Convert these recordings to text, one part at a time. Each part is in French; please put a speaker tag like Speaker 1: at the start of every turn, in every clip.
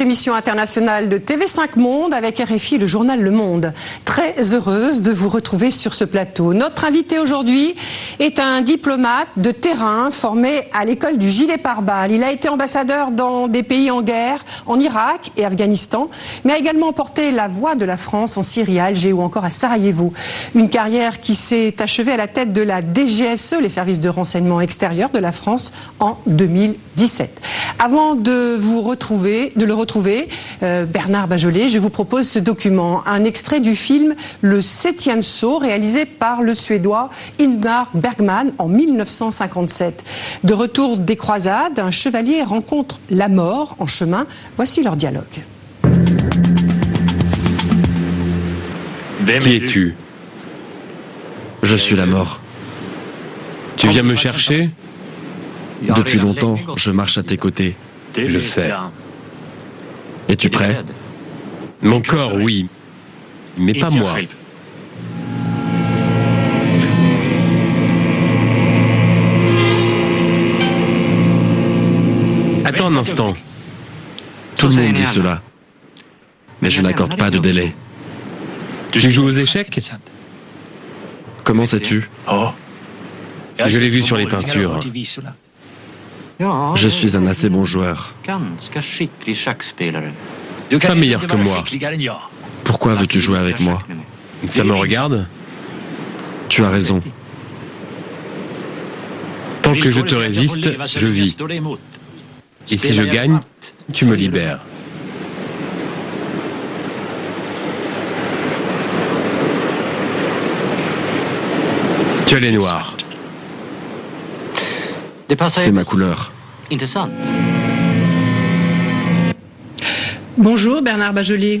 Speaker 1: Votre émission internationale de TV5 Monde avec RFI le journal Le Monde. Très heureuse de vous retrouver sur ce plateau. Notre invité aujourd'hui est un diplomate de terrain formé à l'école du gilet pare-balles. Il a été ambassadeur dans des pays en guerre, en Irak et Afghanistan, mais a également porté la voix de la France en Syrie, à Alger ou encore à Sarajevo. Une carrière qui s'est achevée à la tête de la DGSE, les services de renseignement extérieur de la France, en 2017. Avant de vous retrouver, de le retrouver, euh, Bernard Bajolet, je vous propose ce document, un extrait du film Le Septième Saut, réalisé par le Suédois Ingmar Bergman en 1957. De retour des croisades, un chevalier rencontre la mort en chemin. Voici leur dialogue.
Speaker 2: Qui es-tu?
Speaker 3: Je suis la mort.
Speaker 2: Tu viens me chercher?
Speaker 3: Depuis longtemps, je marche à tes côtés.
Speaker 2: Je sais.
Speaker 3: Es-tu prêt?
Speaker 2: Mon corps, oui. Mais pas moi. Attends un instant.
Speaker 3: Tout le monde dit cela. Mais je n'accorde pas de délai.
Speaker 2: Tu joues aux échecs?
Speaker 3: Comment sais-tu?
Speaker 2: Je l'ai vu sur les peintures.
Speaker 3: Je suis un assez bon joueur.
Speaker 2: Pas meilleur que moi.
Speaker 3: Pourquoi veux-tu jouer avec moi?
Speaker 2: Ça me regarde?
Speaker 3: Tu as raison.
Speaker 2: Tant que je te résiste, je vis. Et si je gagne, tu me libères. Tu as les noirs.
Speaker 3: C'est ma couleur.
Speaker 1: Bonjour Bernard Bajolet.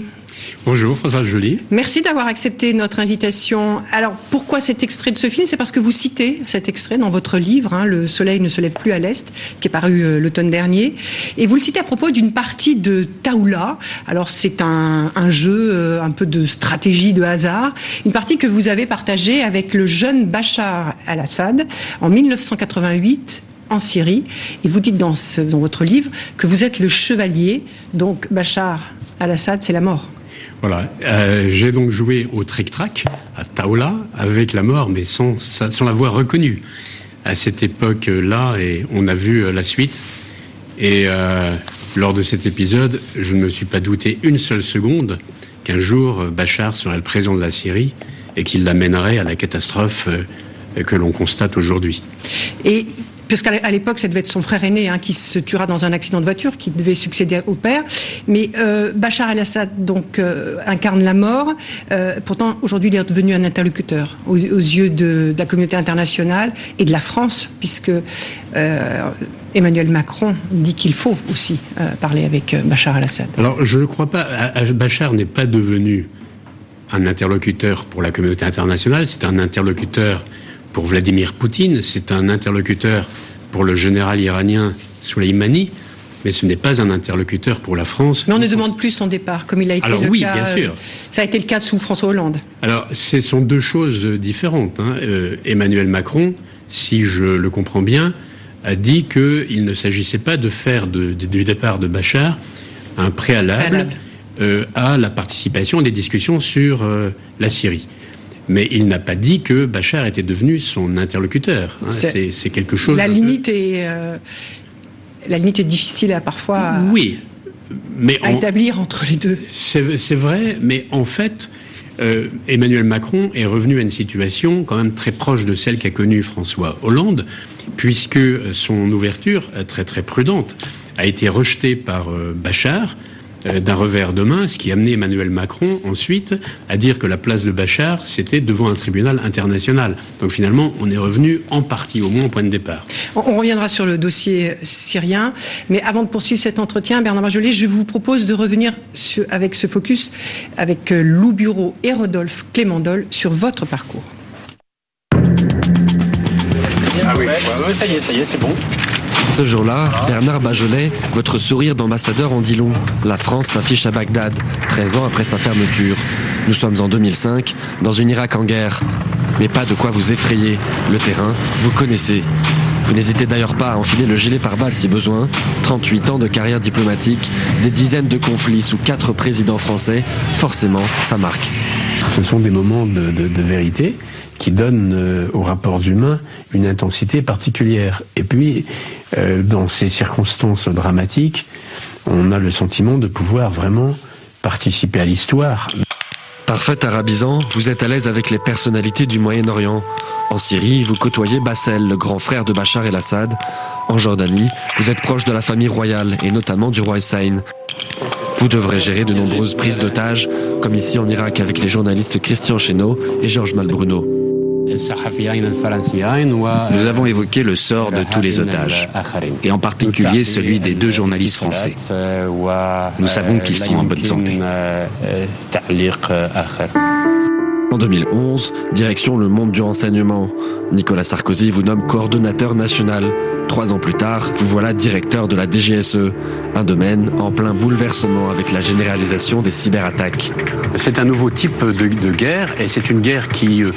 Speaker 4: Bonjour François Joly.
Speaker 1: Merci d'avoir accepté notre invitation. Alors pourquoi cet extrait de ce film? C'est parce que vous citez cet extrait dans votre livre, hein, Le Soleil ne se lève plus à l'Est, qui est paru euh, l'automne dernier. Et vous le citez à propos d'une partie de Taoula. Alors c'est un, un jeu, euh, un peu de stratégie de hasard. Une partie que vous avez partagée avec le jeune Bachar al-Assad en 1988 en Syrie. Et vous dites dans, ce- dans votre livre que vous êtes le chevalier, donc Bachar al-Assad, c'est la mort.
Speaker 4: Voilà. Euh, J'ai donc joué au trick-track à Taoula avec la mort, mais sans, sans l'avoir reconnu à cette époque-là. Et on a vu euh, la suite. Et euh, lors de cet épisode, je ne me suis pas douté une seule seconde qu'un jour Bachar serait le président de la Syrie et qu'il l'amènerait à la catastrophe que l'on constate aujourd'hui.
Speaker 1: Et puisqu'à l'époque, ça devait être son frère aîné hein, qui se tuera dans un accident de voiture, qui devait succéder au père. Mais euh, Bachar el-Assad donc euh, incarne la mort. Euh, pourtant, aujourd'hui, il est devenu un interlocuteur aux, yeux de, de la communauté internationale et de la France, puisque Emmanuel Macron dit qu'il faut aussi parler avec Bachar el-Assad.
Speaker 4: Alors, je ne crois pas. Bachar n'est pas devenu un interlocuteur pour la communauté internationale, c'est un interlocuteur pour Vladimir Poutine, c'est un interlocuteur pour le général iranien Soleimani, mais ce n'est pas un interlocuteur pour la France.
Speaker 1: Mais on ne demande plus son départ, comme il a été
Speaker 4: Alors
Speaker 1: le
Speaker 4: oui,
Speaker 1: cas.
Speaker 4: bien
Speaker 1: euh,
Speaker 4: sûr.
Speaker 1: ça a été le cas sous François Hollande.
Speaker 4: Alors, ce sont deux choses différentes. hein. Euh, Emmanuel Macron, si je le comprends bien, a dit qu'il ne s'agissait pas de faire de- de- du départ de Bachar un préalable,
Speaker 1: Préalable.
Speaker 4: euh, à la participation des discussions sur euh, la Syrie. Mais il n'a pas dit que Bachar était devenu son interlocuteur. hein.
Speaker 1: C'est-
Speaker 4: quelque chose.
Speaker 1: La limite est euh, la limite est difficile à parfois
Speaker 4: Oui, mais
Speaker 1: à
Speaker 4: en-
Speaker 1: établir entre les deux.
Speaker 4: C'est vrai, mais en fait, euh, Emmanuel Macron est revenu à une situation quand même très proche de celle qu'a connue François Hollande, puisque son ouverture, euh, très très prudente, a été rejetée par euh, Bachar d'un revers de main, ce qui a amené Emmanuel Macron ensuite à dire que la place de Bachar, c'était devant un tribunal international. Donc finalement, on est revenu en partie, au moins au point de départ.
Speaker 1: On, on reviendra sur le dossier syrien, mais avant de poursuivre cet entretien, Bernard Marjolais, je vous propose de revenir sur- avec ce focus avec euh, Lou Bureau et Rodolphe Clémendol sur votre parcours.
Speaker 4: Ah oui, ça y est, ça y est, c'est bon.
Speaker 3: Ce jour-là, Bernard Bajolet, votre sourire d'ambassadeur en dit long. La France s'affiche à Bagdad, 13 ans après sa fermeture. Nous sommes en 2005, dans une Irak en guerre. Mais pas de quoi vous effrayer. Le terrain, vous connaissez. Vous n'hésitez d'ailleurs pas à enfiler le gilet pare-balles si besoin. 38 ans de carrière diplomatique, des dizaines de conflits sous quatre présidents français, forcément, ça marque.
Speaker 4: Ce sont des moments de, vérité qui donnent euh, aux rapports humains une intensité particulière. Et puis, dans ces circonstances dramatiques, on a le sentiment de pouvoir vraiment participer à l'histoire.
Speaker 3: Parfait arabisant, vous êtes à l'aise avec les personnalités du Moyen-Orient. En Syrie, vous côtoyez Bassel, le grand frère de Bachar el-Assad. En Jordanie, vous êtes proche de la famille royale et notamment du roi Hussein. Vous devrez gérer de nombreuses prises d'otages, comme ici en Irak avec les journalistes Christian Chesneau et Georges Malbruno.
Speaker 5: Nous avons évoqué le sort de tous les otages, et en particulier celui des deux journalistes français. Nous savons qu'ils sont en bonne santé.
Speaker 3: En 2011, direction le monde du renseignement. Nicolas Sarkozy vous nomme coordonnateur national. Trois ans plus tard, vous voilà directeur de la DGSE, un domaine en plein bouleversement avec la généralisation des cyberattaques.
Speaker 4: C'est un nouveau type de, guerre et c'est une guerre qui, euh,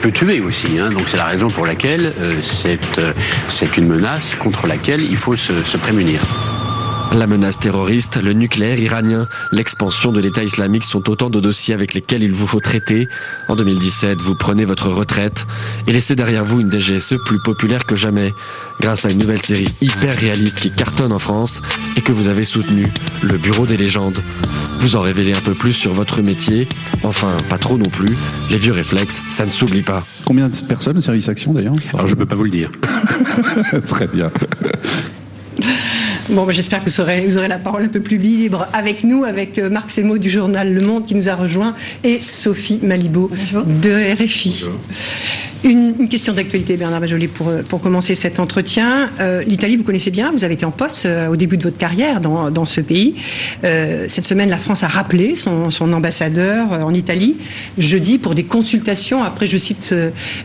Speaker 4: peut tuer aussi. Hein. Donc c'est la raison pour laquelle euh, euh, c'est une menace contre laquelle il faut se prémunir.
Speaker 3: La menace terroriste, le nucléaire iranien, l'expansion de l'État islamique sont autant de dossiers avec lesquels il vous faut traiter. En 2017, vous prenez votre retraite et laissez derrière vous une DGSE plus populaire que jamais, grâce à une nouvelle série hyper réaliste qui cartonne en France et que vous avez soutenue, le Bureau des légendes. Vous en révélez un peu plus sur votre métier, enfin pas trop non plus, les vieux réflexes, ça ne s'oublie pas.
Speaker 6: Combien de personnes au service action d'ailleurs?
Speaker 4: Alors je peux pas vous le dire.
Speaker 6: Très bien.
Speaker 1: Bon, bah, j'espère que vous aurez, vous aurez la parole un peu plus libre avec nous, avec euh, Marc Semo du journal Le Monde qui nous a rejoint et Sophie Malibaud de RFI. Une, question d'actualité, Bernard Bajoli, pour, pour commencer cet entretien. Euh, L'Italie, vous connaissez bien, vous avez été en poste euh, au début de votre carrière dans, dans ce pays. cette semaine, la France a rappelé son, son ambassadeur en Italie jeudi pour des consultations. Après, je cite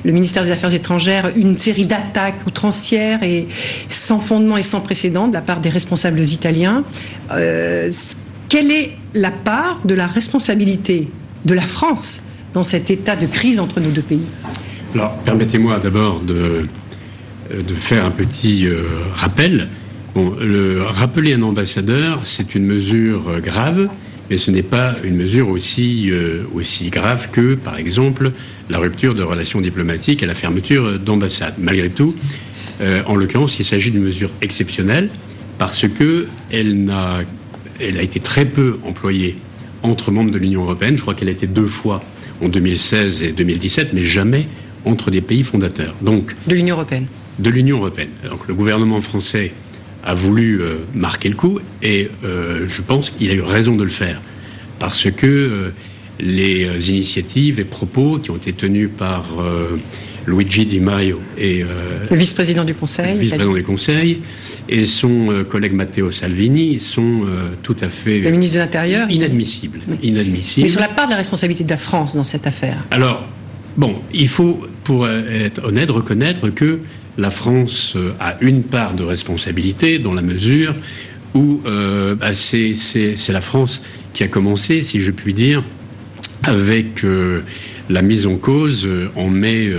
Speaker 1: le ministère des Affaires étrangères, une série d'attaques outrancières et sans fondement et sans précédent de la part des responsables italiens. Euh, quelle est la part de la responsabilité de la France dans cet état de crise entre nos deux pays?
Speaker 4: Permettez-moi d'abord de, euh, de faire un petit euh, rappel. Bon, le, rappeler un ambassadeur, c'est une mesure grave, mais ce n'est pas une mesure aussi, aussi grave que, par exemple, la rupture de relations diplomatiques et la fermeture d'ambassades. Malgré tout, en l'occurrence, il s'agit d'une mesure exceptionnelle parce que elle, a, elle a été très peu employée entre membres de l'Union européenne. Je crois qu'elle a été deux fois en 2016 et 2017, mais jamais entre des pays fondateurs.
Speaker 1: Donc de l'Union européenne.
Speaker 4: De l'Union européenne. Donc le gouvernement français a voulu euh, marquer le coup et euh, je pense qu'il a eu raison de le faire parce que euh, les initiatives et propos qui ont été tenus par Luigi Di Maio et
Speaker 1: le vice-président du Conseil,
Speaker 4: vice-président du Conseil, et son collègue Matteo Salvini sont tout à fait
Speaker 1: le ministre de l'Intérieur
Speaker 4: inadmissibles, inadmissibles.
Speaker 1: Mais sur la part de la responsabilité de la France dans cette affaire.
Speaker 4: Alors bon, il faut pour être honnête reconnaître que la France a une part de responsabilité dans la mesure où bah, c'est la France qui a commencé, si je puis dire, avec la mise en cause euh, en mai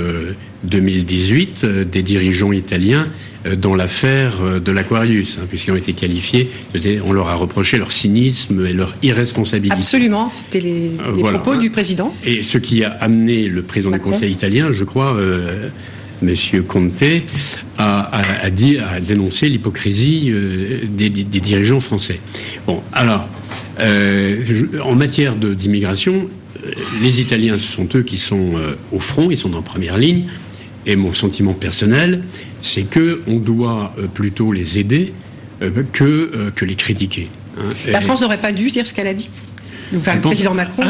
Speaker 4: 2018 euh, euh, des dirigeants italiens dans l'affaire de l'Aquarius, hein, puisqu'ils ont été qualifiés, on leur a reproché leur cynisme et leur irresponsabilité.
Speaker 1: Absolument, c'était les, propos du président.
Speaker 4: Et ce qui a amené le président du Conseil italien, je crois, Monsieur Conte, a, dit, a dénoncé l'hypocrisie des, dirigeants français. Bon, alors, en matière d'immigration, les Italiens, ce sont eux qui sont euh, au front, ils sont en première ligne. Et mon sentiment personnel, c'est que on doit euh, plutôt les aider euh, que, que les critiquer.
Speaker 1: Hein. La France n'aurait pas dû dire ce qu'elle a dit. le président Macron.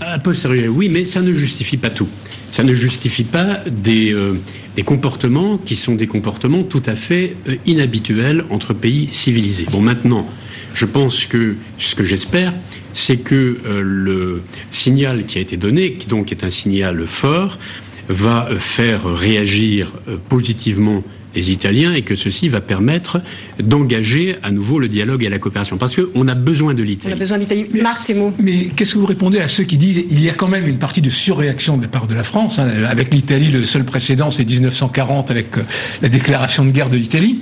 Speaker 4: A, posteriori, oui, mais ça ne justifie pas tout. Ça ne justifie pas des, des comportements qui sont des comportements tout à fait inhabituels entre pays civilisés. Bon, maintenant, je pense que ce que j'espère, c'est que euh, le signal qui a été donné, qui donc est un signal fort, va faire réagir positivement les Italiens et que ceci va permettre d'engager à nouveau le dialogue et la coopération. Parce qu'on a besoin de l'Italie.
Speaker 1: On a besoin d'Italie. Marc, c'est mots.
Speaker 7: Mais qu'est-ce que vous répondez à ceux qui disent il y a quand même une partie de surréaction de la part de la France hein, Avec l'Italie, le seul précédent, c'est 1940 avec euh, la déclaration de guerre de l'Italie.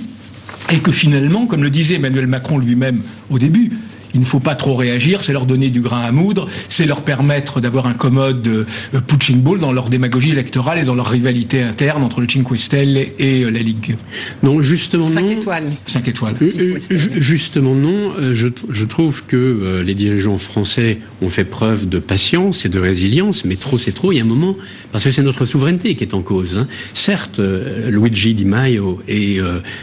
Speaker 7: Et que finalement, comme le disait Emmanuel Macron lui-même au début, il ne faut pas trop réagir, c'est leur donner du grain à moudre, c'est leur permettre d'avoir un commode euh, punching ball dans leur démagogie électorale et dans leur rivalité interne entre le Cinque Stelle et euh, la Ligue.
Speaker 4: Non, justement
Speaker 1: Cinq étoiles.
Speaker 7: Cinq étoiles.
Speaker 4: Euh, justement non, je, je, trouve que les dirigeants français ont fait preuve de patience et de résilience, mais trop c'est trop. Il y a un moment, parce que c'est notre souveraineté qui est en cause. Hein. Certes, Luigi Di Maio et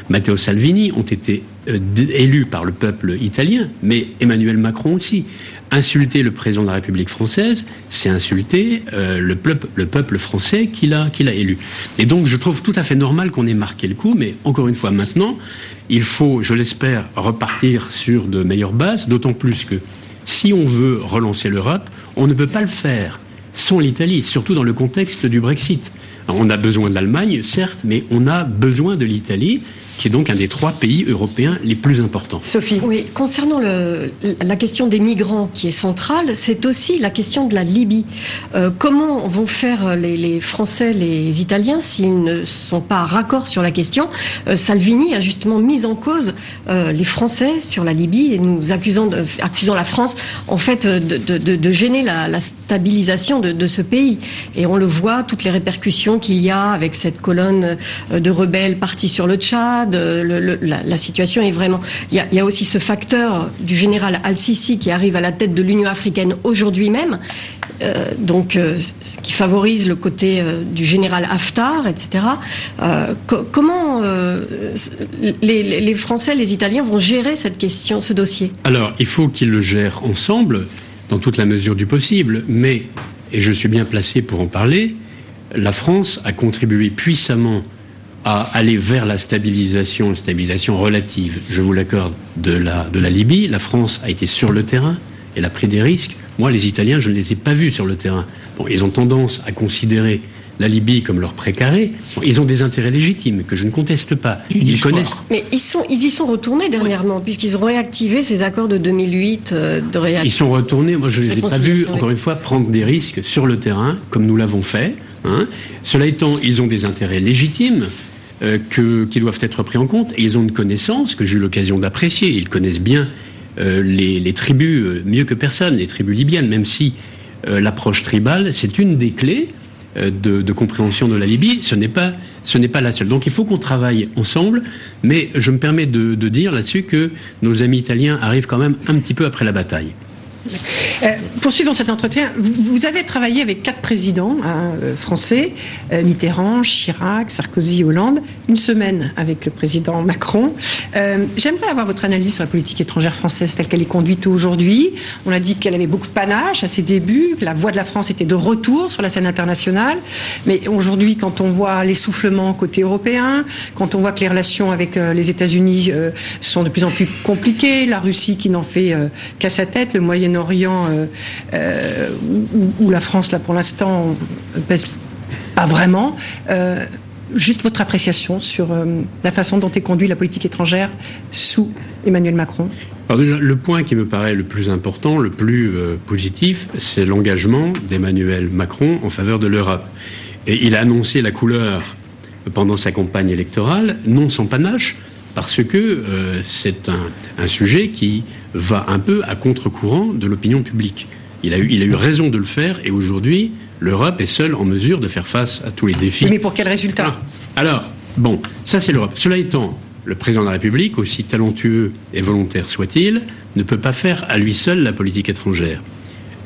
Speaker 4: Matteo Salvini ont été élu par le peuple italien, mais Emmanuel Macron aussi. Insulter le président de la République française, c'est insulter euh, le, peuple, le peuple français qu'il a, qu'il a élu. Et donc je trouve tout à fait normal qu'on ait marqué le coup, mais encore une fois maintenant, il faut, je l'espère, repartir sur de meilleures bases, d'autant plus que si on veut relancer l'Europe, on ne peut pas le faire sans l'Italie, surtout dans le contexte du Brexit. on a besoin de l'Allemagne, certes, mais on a besoin de l'Italie qui est donc un des trois pays européens les plus importants.
Speaker 1: Sophie.
Speaker 8: Oui, concernant le, la question des migrants qui est centrale, c'est aussi la question de la Libye. Euh, comment vont faire les, les, Français, les Italiens s'ils ne sont pas raccords sur la question? Euh, Salvini a justement mis en cause euh, les Français sur la Libye et nous accusant, de, accusant la France en fait de, de, de gêner la, la stabilisation de, ce pays. Et on le voit, toutes les répercussions qu'il y a avec cette colonne de rebelles partis sur le Tchad la, situation est vraiment. Il y, a, aussi ce facteur du général Al-Sisi qui arrive à la tête de l'Union africaine aujourd'hui même, euh, donc euh, qui favorise le côté euh, du général Haftar, etc. comment les, les, Français, les Italiens vont gérer cette question, ce dossier?
Speaker 4: Alors, il faut qu'ils le gèrent ensemble, dans toute la mesure du possible, mais, et je suis bien placé pour en parler, la France a contribué puissamment à aller vers la stabilisation, une stabilisation relative, je vous l'accorde, de la, de la Libye. La France a été sur le terrain, elle a pris des risques. Moi, les Italiens, je ne les ai pas vus sur le terrain. Bon, ils ont tendance à considérer la Libye comme leur précaré. ils ont des intérêts légitimes que je ne conteste pas.
Speaker 8: Ils connaissent. Mais ils, sont, ils y sont retournés dernièrement, puisqu'ils ont réactivé ces accords de 2008 euh, de réaction.
Speaker 4: Ils sont retournés. Moi, je ne les ai pas vus, encore une fois, prendre des risques sur le terrain, comme nous l'avons fait. Hein. Cela étant, ils ont des intérêts légitimes. Euh, qui doivent être pris en compte. Et ils ont une connaissance que j'ai eu l'occasion d'apprécier. Ils connaissent bien euh, les, tribus euh, mieux que personne, les tribus libyennes, même si l'approche tribale, c'est une des clés de, compréhension de la Libye. Ce n'est pas, ce n'est pas la seule. Donc il faut qu'on travaille ensemble. Mais je me permets de dire là-dessus que nos amis italiens arrivent quand même un petit peu après la bataille.
Speaker 1: Euh, poursuivons cet entretien. Vous, avez travaillé avec quatre présidents hein, euh, français, euh, Mitterrand, Chirac, Sarkozy, Hollande, une semaine avec le président Macron. J'aimerais avoir votre analyse sur la politique étrangère française telle qu'elle est conduite aujourd'hui. On a dit qu'elle avait beaucoup de panache à ses débuts, que la voix de la France était de retour sur la scène internationale. Mais aujourd'hui, quand on voit l'essoufflement côté européen, quand on voit que les relations avec les États-Unis sont de plus en plus compliquées, la Russie qui n'en fait qu'à sa tête, le Moyen orient euh, euh, où, la France, là, pour l'instant, pèse pas vraiment. Euh, juste votre appréciation sur la façon dont est conduite la politique étrangère sous Emmanuel Macron.
Speaker 4: le point qui me paraît le plus important, le plus positif, c'est l'engagement d'Emmanuel Macron en faveur de l'Europe. Et il a annoncé la couleur pendant sa campagne électorale, non sans panache, parce que c'est un, un, sujet qui va un peu à contre-courant de l'opinion publique. Il a, eu, il a eu raison de le faire et aujourd'hui, l'Europe est seule en mesure de faire face à tous les défis.
Speaker 1: Mais pour quel résultat?
Speaker 4: Alors, bon, ça c'est l'Europe. Cela étant, le président de la République, aussi talentueux et volontaire soit-il, ne peut pas faire à lui seul la politique étrangère.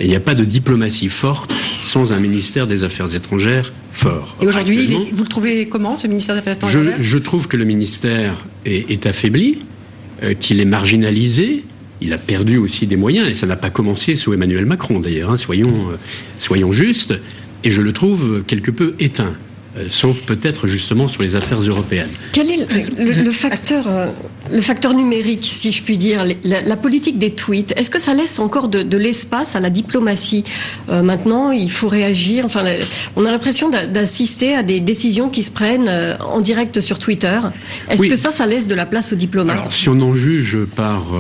Speaker 4: Et il n'y a pas de diplomatie forte sans un ministère des Affaires étrangères fort.
Speaker 1: Et aujourd'hui, vous le trouvez comment, ce ministère des Affaires étrangères?
Speaker 4: je, trouve que le ministère est, affaibli, euh, qu'il est marginalisé, il a perdu aussi des moyens, et ça n'a pas commencé sous Emmanuel Macron d'ailleurs, hein, soyons, euh, soyons justes, et je le trouve quelque peu éteint. Euh, sauf peut-être justement sur les affaires européennes.
Speaker 8: Quel est le, facteur, euh, le facteur numérique, si je puis dire, la, politique des tweets, est-ce que ça laisse encore de, l'espace à la diplomatie euh, Maintenant, il faut réagir. Enfin, on a l'impression d'assister à des décisions qui se prennent en direct sur Twitter. Est-ce que ça, ça laisse de la place aux diplomates?
Speaker 4: Alors, Si on en juge par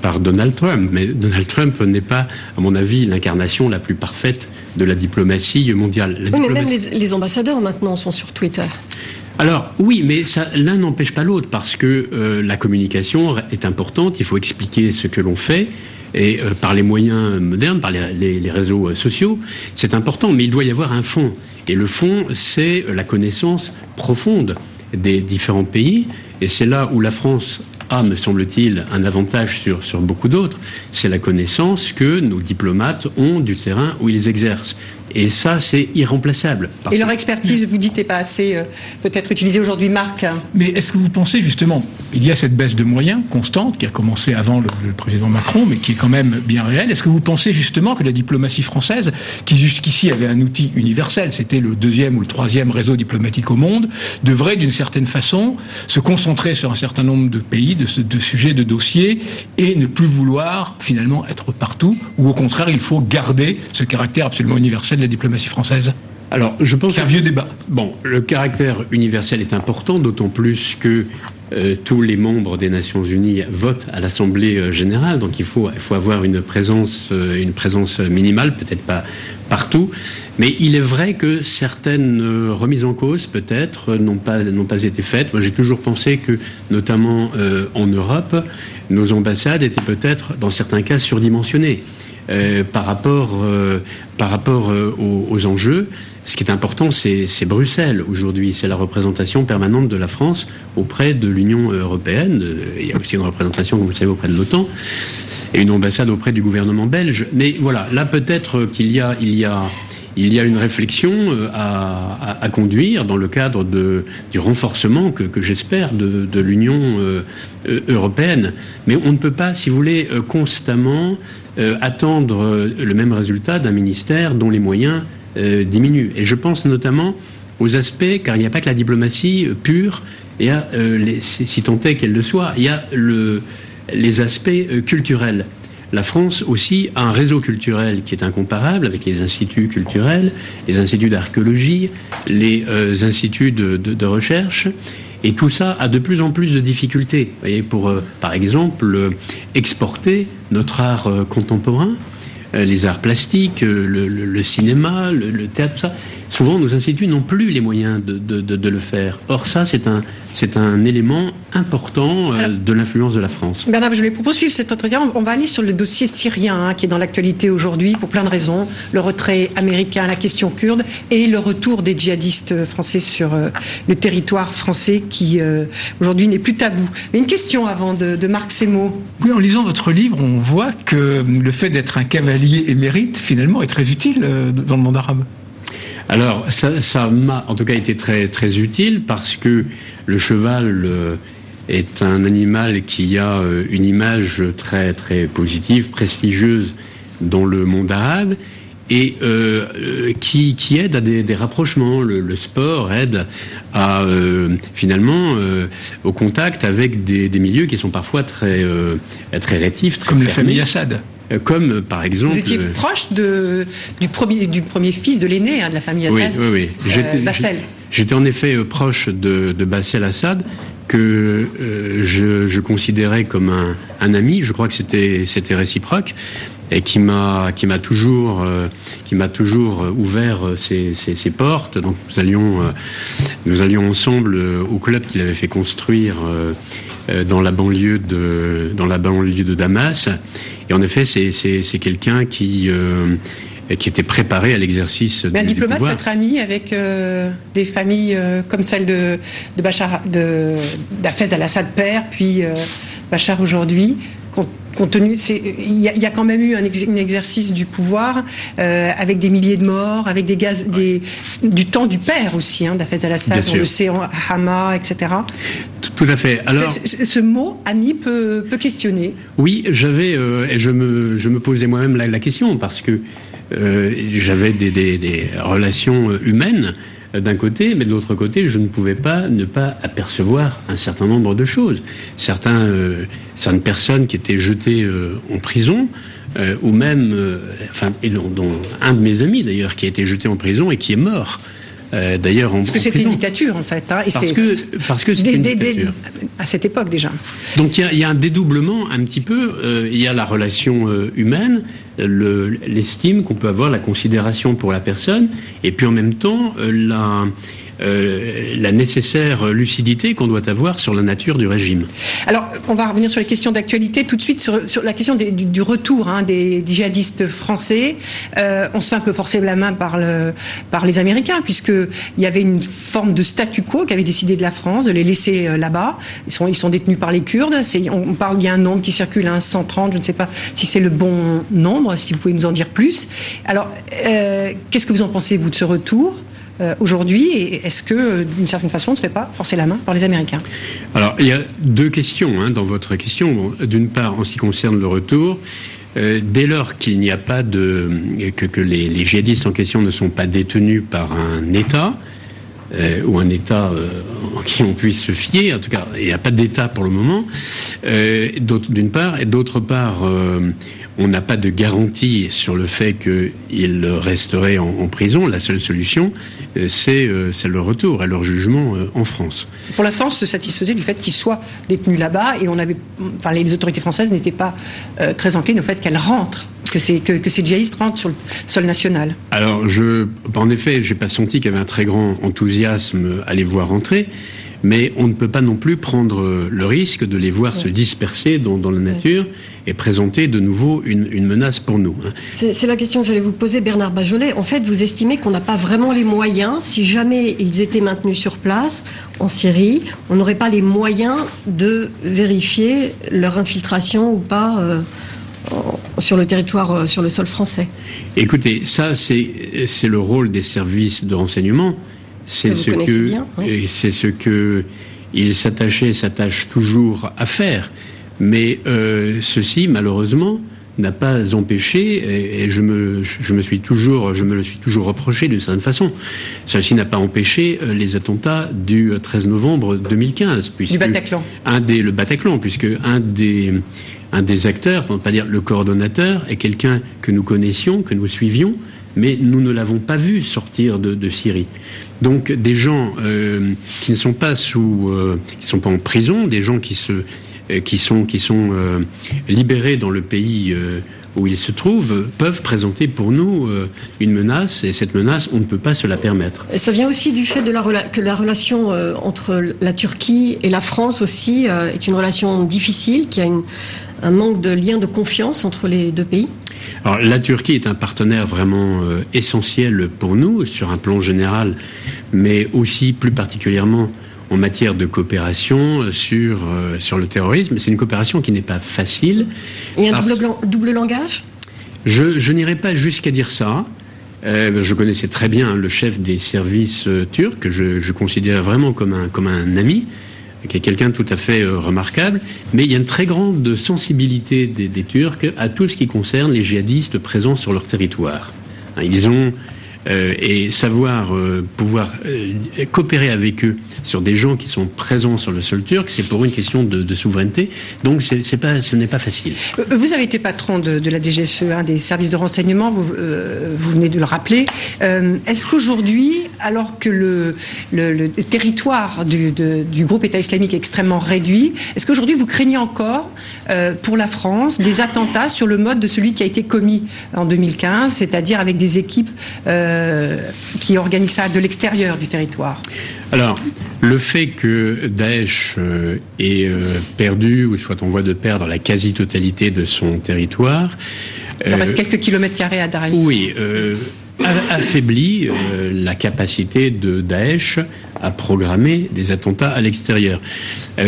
Speaker 4: par Donald Trump, mais Donald Trump n'est pas, à mon avis, l'incarnation la plus parfaite de la diplomatie mondiale.
Speaker 8: oui, mais même les ambassadeurs maintenant sont sur Twitter.
Speaker 4: Alors oui, mais l'un n'empêche pas l'autre parce que euh, la communication est importante. Il faut expliquer ce que l'on fait et euh, par les moyens modernes, par les, réseaux euh, sociaux, c'est important. Mais il doit y avoir un fond et le fond, c'est la connaissance profonde des différents pays. Et c'est là où la France a, me semble-t-il, un avantage sur, beaucoup d'autres, c'est la connaissance que nos diplomates ont du terrain où ils exercent. Et ça, c'est irremplaçable.
Speaker 1: Et leur expertise, vous dites, n'est pas assez euh, peut-être utilisée aujourd'hui, Marc
Speaker 7: Mais est-ce que vous pensez justement, il y a cette baisse de moyens constante qui a commencé avant le, président Macron, mais qui est quand même bien réelle? Est-ce que vous pensez justement que la diplomatie française, qui jusqu'ici avait un outil universel, c'était le deuxième ou le troisième réseau diplomatique au monde, devrait d'une certaine façon se concentrer sur un certain nombre de pays, de, de sujets, de dossiers, et ne plus vouloir finalement être partout, ou au contraire, il faut garder ce caractère absolument universel la diplomatie française
Speaker 4: alors, je pense
Speaker 7: c'est un vieux débat.
Speaker 4: Bon, le caractère universel est important, d'autant plus que euh, tous les membres des Nations Unies votent à l'Assemblée euh, générale, donc il faut, il faut avoir une présence, euh, une présence minimale, peut-être pas partout, mais il est vrai que certaines remises en cause, peut-être, n'ont pas, n'ont pas été faites. Moi, j'ai toujours pensé que, notamment en Europe, nos ambassades étaient peut-être, dans certains cas, surdimensionnées. Par rapport, par rapport euh, aux, enjeux. Ce qui est important, c'est Bruxelles aujourd'hui. C'est la représentation permanente de la France auprès de l'Union européenne. Il y a aussi une représentation, comme vous le savez, auprès de l'OTAN et une ambassade auprès du gouvernement belge. Mais voilà, là peut-être qu'il y a, il y a, il y a une réflexion à, à, conduire dans le cadre du renforcement que, j'espère de, l'Union européenne. Mais on ne peut pas, si vous voulez, constamment euh, attendre euh, le même résultat d'un ministère dont les moyens euh, diminuent. Et je pense notamment aux aspects, car il n'y a pas que la diplomatie pure, il si tant est qu'elle le soit, il y a le, les aspects culturels. La France aussi a un réseau culturel qui est incomparable avec les instituts culturels, les instituts d'archéologie, les instituts de, recherche. Et tout ça a de plus en plus de difficultés. Voyez, pour, euh, par exemple, euh, exporter notre art euh, contemporain, les arts plastiques, le, cinéma, le, théâtre, tout ça. Souvent, nos instituts n'ont plus les moyens de, de le faire. Or, ça, c'est un, c'est un élément important euh, de l'influence de la France.
Speaker 1: Bernard, je vais poursuivre cet entretien. On va aller sur le dossier syrien hein, qui est dans l'actualité aujourd'hui pour plein de raisons. Le retrait américain, la question kurde et le retour des djihadistes français sur euh, le territoire français qui euh, aujourd'hui n'est plus tabou. Mais une question avant de, de Marc Semo.
Speaker 7: Oui, en lisant votre livre, on voit que le fait d'être un cavalier émérite finalement est très utile dans le monde arabe.
Speaker 4: Alors, ça m'a en tout cas été très, très utile parce que le cheval euh, est un animal qui a euh, une image très, très positive, prestigieuse dans le monde arabe et euh, qui, qui, aide à des, rapprochements. Le, sport aide à finalement au contact avec des, milieux qui sont parfois très très rétifs, très
Speaker 7: comme la famille Assad.
Speaker 4: Euh, comme euh, par exemple.
Speaker 1: Vous étiez euh, proche de, du, premier, du premier fils de l'aîné hein, de la famille Assad.
Speaker 4: Oui, oui, oui. Bassel. J'étais en effet proche de, de Bassel Assad que je, je, considérais comme un, un, ami. Je crois que c'était c'était réciproque et qui m'a qui m'a toujours qui m'a toujours ouvert ses, ses, ses, portes. Donc nous allions nous allions ensemble au club qu'il avait fait construire dans la banlieue de dans la banlieue de Damas. Et en effet, c'est quelqu'un qui euh, qui était préparé à l'exercice
Speaker 1: du, un diplomate peut être ami avec euh, des familles euh, comme celle de, de Bachar, de d'Afez al-Assad père, puis Bachar aujourd'hui compte tenu, il y, a quand même eu un, exercice du pouvoir euh, avec des milliers de morts, avec des gaz, des, du temps du père aussi, hein, d'Afez al-Assad, on le sait, Hama, etc.
Speaker 4: Tout à fait.
Speaker 1: Alors, ce, mot ami peut, peut questionner?
Speaker 4: Oui, j'avais euh, je me je me posais moi-même la, question parce que euh, j'avais des, des, des, relations humaines d'un côté, mais de l'autre côté, je ne pouvais pas ne pas apercevoir un certain nombre de choses. Certains, certaines personnes qui étaient jetées en prison, ou même, enfin, et dont, un de mes amis d'ailleurs, qui a été jeté en prison et qui est mort.
Speaker 1: Euh, d'ailleurs, parce que c'était une dictature en fait. Hein,
Speaker 4: parce, que, parce que c'était une dictature.
Speaker 1: à cette époque déjà.
Speaker 4: Donc il y, a un dédoublement un petit peu. Euh, il y a la relation euh, humaine, l'estime qu'on peut avoir, la considération pour la personne, et puis en même temps la euh, la nécessaire lucidité qu'on doit avoir sur la nature du régime.
Speaker 1: Alors, on va revenir sur les questions d'actualité tout de suite sur, la question du, retour hein, des, djihadistes français. Euh, on se fait un peu forcer la main par, le, par les Américains, puisqu'il y avait une forme de statu quo qui avait décidé de la France de les laisser euh, là-bas. Ils sont, détenus par les Kurdes. On parle, il y a un nombre qui circule, un 130, je ne sais pas si c'est le bon nombre, si vous pouvez nous en dire plus. Alors, qu'est-ce que vous en pensez, vous, de ce retour? Euh, aujourd'hui est-ce que, d'une certaine façon, on ne fait pas forcer la main par les Américains
Speaker 4: Alors, il y a deux questions hein, dans votre question. D'une part, en ce qui concerne le retour, euh, dès lors qu'il n'y a pas de que, les, djihadistes en question ne sont pas détenus par un État euh, ou un État en qui on puisse se fier, en tout cas, il n'y a pas d'État pour le moment. d'une part, et d'autre part, on n'a pas de garantie sur le fait qu'ils resteraient en, prison. La seule solution, euh, euh, c'est le retour à leur jugement euh, en France.
Speaker 1: Pour l'instant, on se satisfaisait du fait qu'ils soient détenus là-bas et on avait, enfin, les autorités françaises n'étaient pas très enclines au fait qu'elles rentrent. Que, que, que, ces djihadistes rentrent sur le sol national
Speaker 4: Alors, je, en effet, j'ai pas senti qu'il y avait un très grand enthousiasme à les voir rentrer mais on ne peut pas non plus prendre le risque de les voir se disperser dans, la nature et présenter de nouveau une, menace pour nous.
Speaker 8: Hein. C'est la question que j'allais vous poser, Bernard Bajolet. En fait, vous estimez qu'on n'a pas vraiment les moyens, si jamais ils étaient maintenus sur place en Syrie, on n'aurait pas les moyens de vérifier leur infiltration ou pas euh, sur le territoire, euh, sur le sol français?
Speaker 4: Écoutez, ça, c'est le rôle des services de renseignement c'est ce que c'est ce que il s'attachait, s'attache toujours à faire. Mais euh, ceci, malheureusement, n'a pas empêché, et, je, me, je me suis toujours, je me le suis toujours reproché d'une certaine façon. Ceci n'a pas empêché euh, les attentats du 13 novembre 2015,
Speaker 1: puisque du Bataclan.
Speaker 4: Un des, le Bataclan, puisque un des un des acteurs, pour ne pas dire le coordonnateur, est quelqu'un que nous connaissions, que nous suivions, mais nous ne l'avons pas vu sortir de, Syrie. Donc des gens euh, qui ne sont pas sous, euh, qui sont pas en prison, des gens qui se, euh, qui sont, qui sont libérés dans le pays où ils se trouvent peuvent présenter pour nous une menace et cette menace, on ne peut pas se la permettre.
Speaker 8: Ça vient aussi du fait que la relation entre la Turquie et la France aussi est une relation difficile, qui a une, un manque de lien de confiance entre les deux pays
Speaker 4: Alors, la Turquie est un partenaire vraiment euh, essentiel pour nous sur un plan général, mais aussi plus particulièrement en matière de coopération euh, sur, euh, sur le terrorisme. C'est une coopération qui n'est pas facile.
Speaker 8: Et un double, double, langage?
Speaker 4: Je, je n'irai pas jusqu'à dire ça. je connaissais très bien le chef des services turcs, que je, je, considère vraiment comme un, comme un ami qui est quelqu'un de tout à fait euh, remarquable, mais il y a une très grande sensibilité des, des Turcs à tout ce qui concerne les djihadistes présents sur leur territoire. Hein, ils ont euh, et savoir euh, pouvoir euh, coopérer avec eux sur des gens qui sont présents sur le sol turc, c'est pour une question de, souveraineté. Donc ce n'est pas facile.
Speaker 1: Vous avez été patron de, la DGSE, un des services de renseignement, vous, venez de le rappeler. Est-ce qu'aujourd'hui, alors que le, territoire du, groupe État islamique est extrêmement réduit, est-ce qu'aujourd'hui vous craignez encore pour la France des attentats sur le mode de celui qui a été commis en 2015, c'est-à-dire avec des équipes qui organise ça de l'extérieur du territoire
Speaker 4: Alors, le fait que Daesh euh, ait euh, perdu, ou soit en voie de perdre la quasi-totalité de son territoire...
Speaker 1: Il reste quelques kilomètres carrés à Dar
Speaker 4: Oui, affaiblit la capacité de Daesh à programmer des attentats à l'extérieur.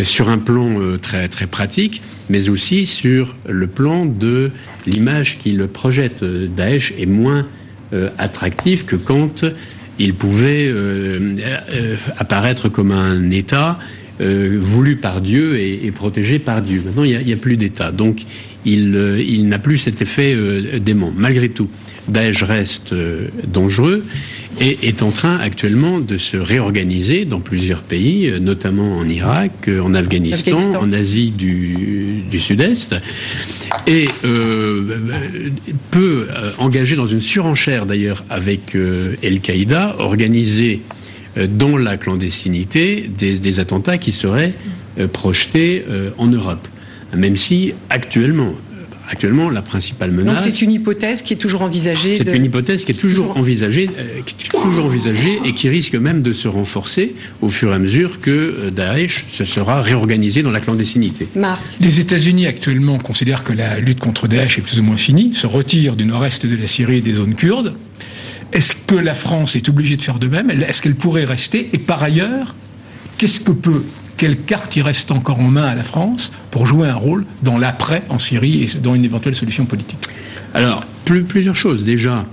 Speaker 4: sur un plan très, très pratique, mais aussi sur le plan de l'image qu'il projette. Daesh est moins euh, attractif que quand il pouvait euh, euh, apparaître comme un État voulu par Dieu et, protégé par Dieu. Maintenant, il n'y a, plus d'État. Donc, il, il n'a plus cet effet démon. Malgré tout, Daesh reste dangereux et est en train actuellement de se réorganiser dans plusieurs pays, notamment en Irak, en Afghanistan, en Asie du, du Sud-Est, et euh, peut engager dans une surenchère d'ailleurs avec Al-Qaïda, organiser dans la clandestinité des, des attentats qui seraient projetés en Europe. Même si actuellement, actuellement la principale menace.
Speaker 1: Donc c'est une hypothèse qui est toujours envisagée.
Speaker 4: C'est une hypothèse qui est toujours, envisagée, euh, qui est toujours envisagée et qui risque même de se renforcer au fur et à mesure que euh, Daesh se sera réorganisé dans la clandestinité.
Speaker 1: Marc.
Speaker 7: Les États-Unis actuellement considèrent que la lutte contre Daesh est plus ou moins finie, se retirent du nord-est de la Syrie et des zones kurdes. Est-ce que la France est obligée de faire de même? Est-ce qu'elle pourrait rester? Et par ailleurs, qu'est-ce que peut quelle carte il reste encore en main à la France pour jouer un rôle dans l'après en Syrie et dans une éventuelle solution politique
Speaker 4: Alors, plusieurs choses. Déjà,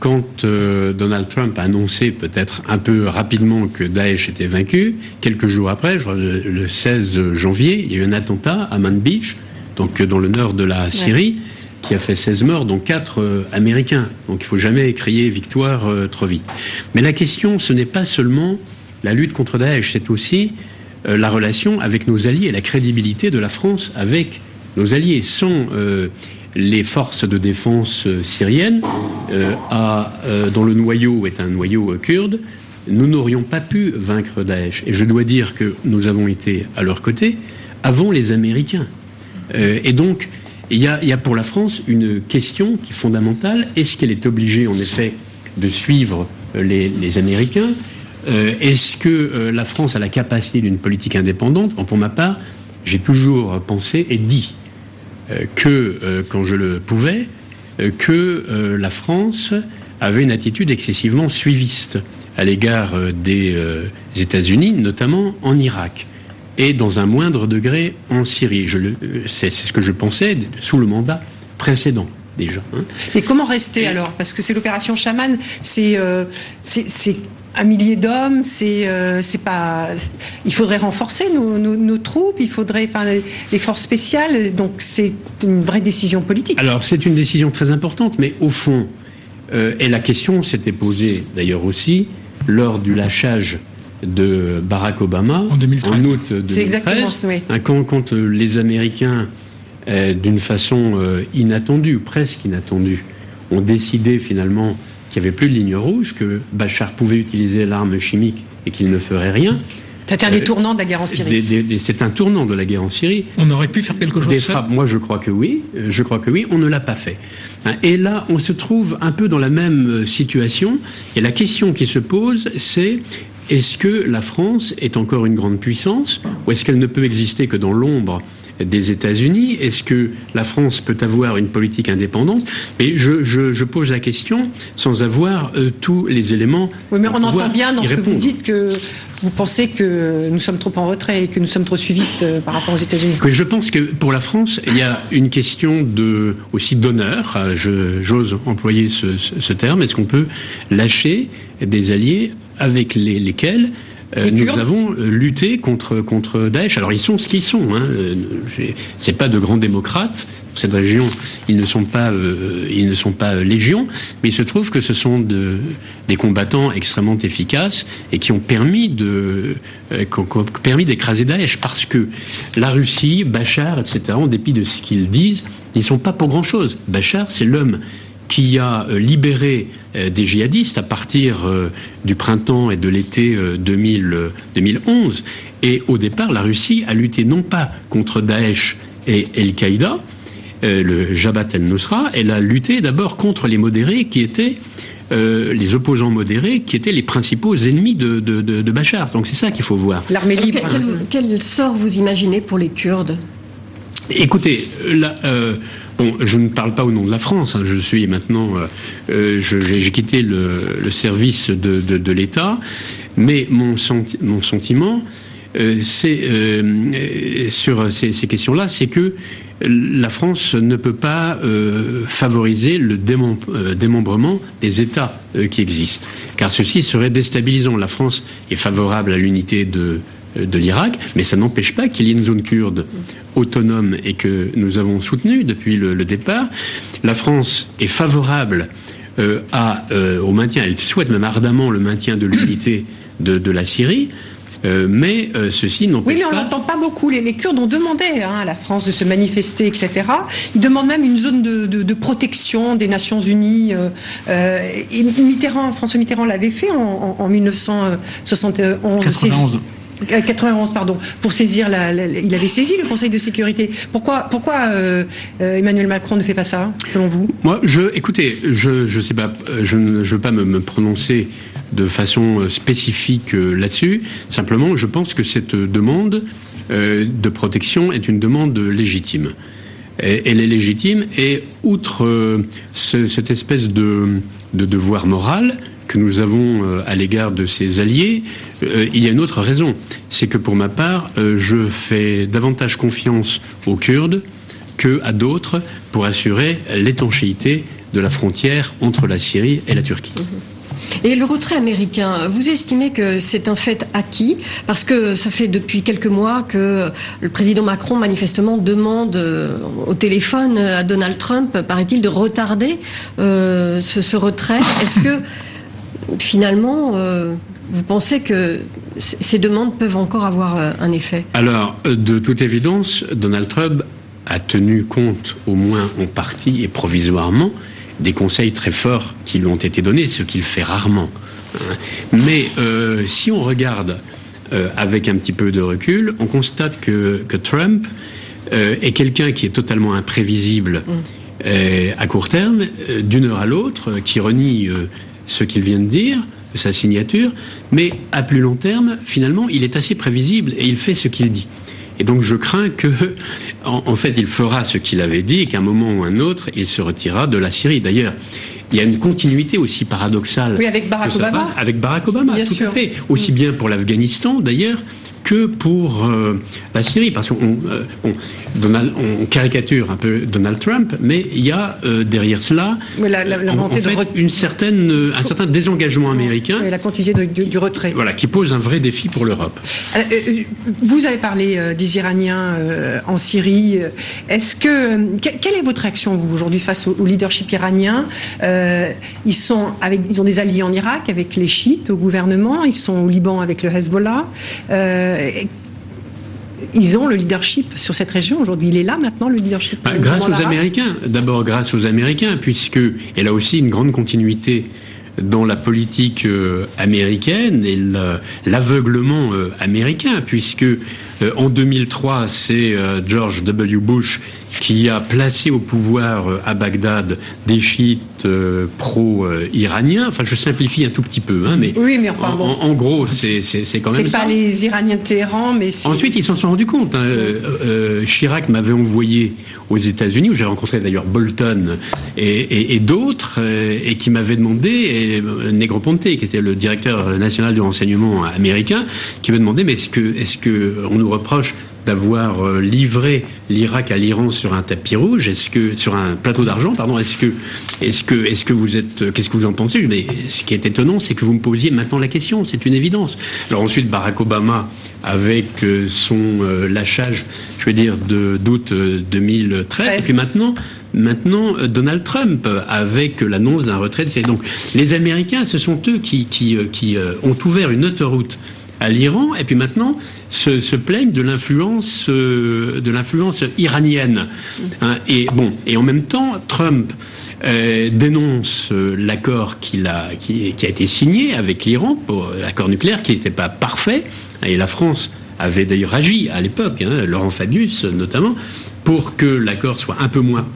Speaker 4: quand euh, Donald Trump a annoncé peut-être un peu rapidement que Daesh était vaincu, quelques jours après, le 16 janvier, il y a eu un attentat à Manbij, donc euh, dans le nord de la Syrie, qui a fait 16 morts, dont 4 euh, Américains. Donc il ne faut jamais crier victoire trop vite. Mais la question, ce n'est pas seulement la lutte contre Daesh, c'est aussi euh, la relation avec nos alliés, la crédibilité de la France avec nos alliés. Sans euh, les forces de défense euh, syriennes, dont le noyau est un noyau kurde, nous n'aurions pas pu vaincre Daesh. Et je dois dire que nous avons été à leur côté avant les Américains. et donc, il y, a, pour la France une question qui est fondamentale. Est-ce qu'elle est obligée, en effet, de suivre les Américains? Euh, est-ce que euh, la France a la capacité d'une politique indépendante Pour ma part, j'ai toujours pensé et dit euh, que, quand je le pouvais, que la France avait une attitude excessivement suiviste à l'égard des États-Unis, notamment en Irak, et dans un moindre degré en Syrie. C'est ce que je pensais sous le mandat précédent. Déjà.
Speaker 1: Hein. Et comment rester alors? Parce que c'est l'opération Chaman, c'est un millier d'hommes, c'est euh, c'est pas. Il faudrait renforcer nos, troupes, il faudrait, enfin, les, forces spéciales. Donc c'est une vraie décision politique.
Speaker 4: Alors c'est une décision très importante, mais au fond, euh, et la question s'était posée d'ailleurs aussi lors du lâchage de Barack Obama
Speaker 7: en, 2013.
Speaker 4: en août 2013,
Speaker 1: c'est exactement
Speaker 4: oui. quand, quand euh, les Américains, d'une façon inattendue, presque inattendue, ont décidé finalement qu'il n'y avait plus de ligne rouge, que Bachar pouvait utiliser l'arme chimique et qu'il ne ferait rien.
Speaker 1: C'est un des euh, tournants de la guerre en Syrie.
Speaker 4: C'est un tournant de la guerre en Syrie.
Speaker 7: On aurait pu faire quelque chose.
Speaker 4: Des frappes, moi je crois que oui. Euh, je crois que oui. On ne l'a pas fait. Hein, et là, on se trouve un peu dans la même euh, situation. Et la question qui se pose, c'est est-ce que la France est encore une grande puissance ou est-ce qu'elle ne peut exister que dans l'ombre des États-Unis Est-ce que la France peut avoir une politique indépendante? Mais je, pose la question sans avoir euh, tous les éléments.
Speaker 1: Oui, mais on entend bien dans ce que vous dites que vous pensez que nous sommes trop en retrait et que nous sommes trop suivistes euh, par rapport aux États-Unis
Speaker 4: Je pense que pour la France, il y a une question de, aussi d'honneur. Euh, j'ose employer ce, terme. Est-ce qu'on peut lâcher des alliés avec lesquels euh, nous avons euh, lutté contre contre Daesh. Alors ils sont ce qu'ils sont. Hein. Euh, c'est pas de grands démocrates. Pour cette région, ils ne sont pas ils ne sont pas légion, mais il se trouve que ce sont de, des combattants extrêmement efficaces et qui ont permis de permis d'écraser Daesh parce que la Russie, Bachar, etc. En dépit de ce qu'ils disent, ils sont pas pour grand chose. Bachar, c'est l'homme qui a euh, libéré euh, des djihadistes à partir euh, du printemps et de l'été 2011. Et au départ, la Russie a lutté non pas contre Daesh et Al-Qaïda, le Jabhat el-Nusra, elle a lutté d'abord contre les modérés qui étaient les opposants modérés qui étaient les principaux ennemis de, Bachar. Donc c'est ça qu'il faut voir.
Speaker 1: L'armée libre.
Speaker 8: Quel, sort vous imaginez pour les Kurdes?
Speaker 4: Écoutez, là, Bon, je ne parle pas au nom de la France. Hein. Je suis maintenant, euh, euh j'ai quitté le, service de, l'État, mais mon, mon sentiment, euh, c'est euh, sur ces, questions-là, c'est que la France ne peut pas favoriser le démembrement des États qui existent, car ceci serait déstabilisant. La France est favorable à l'unité de de l'Irak, mais ça n'empêche pas qu'il y ait une zone kurde autonome et que nous avons soutenu depuis le, départ. La France est favorable à, au maintien, elle souhaite même ardemment le maintien de l'unité de, la Syrie. Euh, mais euh, ceci n'empêche
Speaker 1: pas... Oui, mais on n'entend pas beaucoup. Les, Kurdes ont demandé hein, à la France de se manifester, etc. Ils demandent même une zone de, protection des Nations Unies. Euh, et Mitterrand, François Mitterrand l'avait fait en, en, 1971. 91. 91, pardon, pour saisir la, il avait saisi le Conseil de sécurité. Pourquoi, pourquoi Emmanuel Macron ne fait pas ça, selon vous?
Speaker 4: Moi, je, écoutez, je, je sais pas, je ne veux pas me, me prononcer de façon euh, spécifique euh, là-dessus. Simplement, je pense que cette demande euh, de protection est une demande légitime. Elle est légitime et outre cette espèce de, devoir moral que nous avons à l'égard de ces alliés, il y a une autre raison. C'est que pour ma part, je fais davantage confiance aux Kurdes qu'à d'autres pour assurer l'étanchéité de la frontière entre la Syrie et la Turquie.
Speaker 8: Et le retrait américain, vous estimez que c'est un fait acquis? Parce que ça fait depuis quelques mois que le président Macron, manifestement, demande euh, au téléphone à Donald Trump, paraît-il, de retarder euh, ce, retrait. Est-ce que, finalement, euh, vous pensez que ces demandes peuvent encore avoir un effet?
Speaker 4: Alors, de toute évidence, Donald Trump a tenu compte, au moins en partie et provisoirement, des conseils très forts qui lui ont été donnés, ce qu'il fait rarement. Hein. Mais euh, si on regarde euh, avec un petit peu de recul, on constate que, Trump euh, est quelqu'un qui est totalement imprévisible mm. à court terme, d'une heure à l'autre, qui renie ce qu'il vient de dire, sa signature, mais à plus long terme, finalement, il est assez prévisible et il fait ce qu'il dit. Et donc je crains que, en, fait, il fera ce qu'il avait dit et qu'à un moment ou un autre, il se retirera de la Syrie. D'ailleurs, il y a une continuité aussi paradoxale.
Speaker 1: Oui, avec Barack Obama.
Speaker 4: avec Barack Obama, tout à fait. Aussi bien pour l'Afghanistan, d'ailleurs, que pour euh, la Syrie, parce qu'on euh, on, caricature un peu Donald Trump, mais il y a euh, derrière cela en, fait, une certaine, un certain désengagement américain.
Speaker 1: Et la continuité du, retrait.
Speaker 4: Voilà, qui pose un vrai défi pour l'Europe.
Speaker 1: vous avez parlé des Iraniens en Syrie. Est-ce que quelle est votre réaction vous aujourd'hui face au, leadership iranien Ils sont avec, ils ont des alliés en Irak avec les chiites au gouvernement. Ils sont au Liban avec le Hezbollah. Euh, ils ont le leadership sur cette région aujourd'hui. Il est là maintenant, le leadership.
Speaker 4: Bah, grâce aux Américains. D'abord grâce aux Américains, puisque elle a aussi une grande continuité dans la politique euh, américaine et l'aveuglement euh, américain, puisque en 2003, c'est George W. Bush qui a placé au pouvoir euh, à Bagdad des chiites euh, pro-iraniens. Enfin, je simplifie un tout petit peu, hein, mais,
Speaker 1: oui, mais enfin,
Speaker 4: en, gros, c'est quand même.
Speaker 1: C'est pas les Iraniens de Téhéran, mais.
Speaker 4: Ensuite, ils s'en sont rendus compte. Hein. Euh, Chirac m'avait envoyé aux États-Unis, où j'ai rencontré d'ailleurs Bolton et, d'autres, et qui m'avait demandé, et Negroponte, qui était le directeur national du renseignement américain, qui m'a demandé, mais est-ce que, est-ce que on nous reproche d'avoir euh, livré l'Irak à l'Iran sur un tapis rouge Est-ce que sur un plateau d'argent, pardon Est-ce que, est-ce que, est-ce que vous êtes, euh, qu'est-ce que vous en pensez? Mais ce qui est étonnant, c'est que vous me posiez maintenant la question. C'est une évidence. Alors ensuite, Barack Obama, avec euh, son lâchage, je veux dire, de d'août 2013, et puis maintenant. Maintenant, Donald Trump, avec l'annonce d'un retrait. Donc, les Américains, ce sont eux qui, qui, qui ont ouvert une autoroute à l'Iran, et puis maintenant se, se plaignent de l'influence euh, de l'influence iranienne. Hein, et bon, et en même temps, Trump euh, dénonce euh, l'accord qui, a été signé avec l'Iran pour l'accord nucléaire, qui n'était pas parfait, et la France avait d'ailleurs agi à l'époque, hein, Laurent Fabius notamment, pour que l'accord soit un peu moins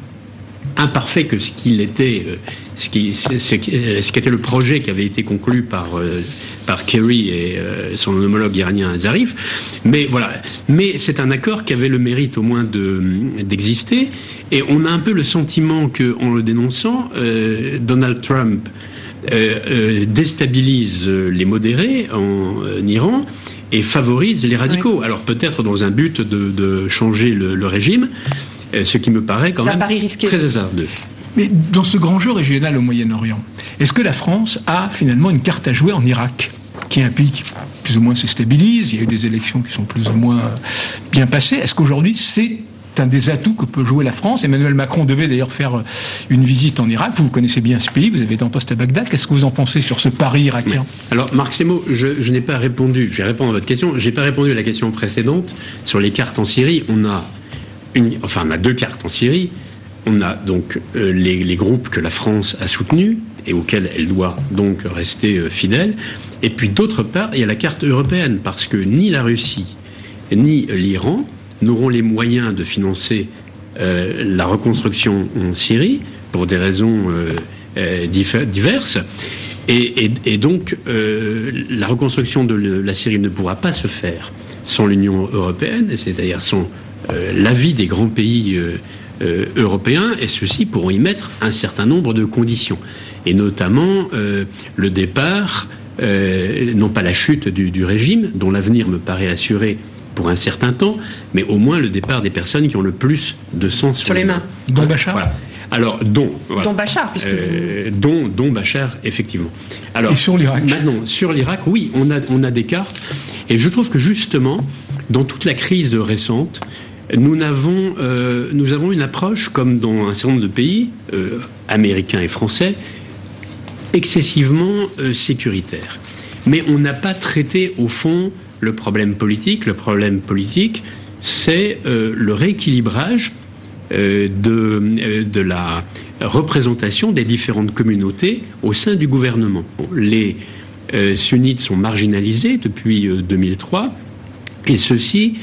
Speaker 4: imparfait que ce qu'il était, euh, ce qui, ce, ce qu'était le projet qui avait été conclu par euh, par Kerry et euh, son homologue iranien Zarif. Mais voilà, mais c'est un accord qui avait le mérite au moins de d'exister. Et on a un peu le sentiment que, en le dénonçant, Donald Trump déstabilise les modérés en Iran et favorise les radicaux. Alors peut-être dans un but de, de changer le, le régime, euh, ce qui me paraît quand même très hasardeux.
Speaker 7: Mais dans ce grand jeu régional au Moyen-Orient, est-ce que la France a finalement une carte à jouer en Irak qui est un pays qui plus ou moins se stabilise. Il y a eu des élections qui sont plus ou moins bien passées. Est-ce qu'aujourd'hui c'est un des atouts que peut jouer la France? Emmanuel Macron devait d'ailleurs faire une visite en Irak. Vous connaissez bien ce pays, vous avez été en poste à Bagdad. Qu'est-ce que vous en pensez sur ce pari irakien?
Speaker 4: Alors, Marc Semo, je, n'ai pas répondu, je vais répondre à votre question, je n'ai pas répondu à la question précédente. Sur les cartes en Syrie, on a, enfin, on a deux cartes en Syrie. On a donc euh, les, groupes que la France a soutenus et auxquels elle doit donc rester euh, fidèle. Et puis d'autre part, il y a la carte européenne, parce que ni la Russie ni l'Iran n'auront les moyens de financer euh, la reconstruction en Syrie pour des raisons diverses. Et, donc, la reconstruction de la Syrie ne pourra pas se faire sans l'Union européenne, c'est-à-dire sans l'avis des grands pays européens, et ceux-ci pourront y mettre un certain nombre de conditions, et notamment le départ, non pas la chute du régime, dont l'avenir me paraît assuré pour un certain temps, mais au moins le départ des personnes qui ont le plus de sang
Speaker 1: sur, les mains.
Speaker 7: Dont Bachar
Speaker 4: voilà. Alors, dont.
Speaker 1: Dont Bachar, puisque.
Speaker 4: Euh, dont, dont, Bachar, effectivement. Alors,
Speaker 7: et sur l'Irak
Speaker 4: Maintenant, sur l'Irak, oui, on a, on a des cartes. Et je trouve que justement, dans toute la crise récente, nous avons, euh, nous avons une approche, comme dans un certain nombre de pays, euh, américains et français, excessivement sécuritaire. Mais on n'a pas traité, au fond, le problème politique. Le problème politique, c'est euh, le rééquilibrage euh, de, euh, de, la représentation des différentes communautés au sein du gouvernement. les sunnites sont marginalisés depuis 2003 et ceci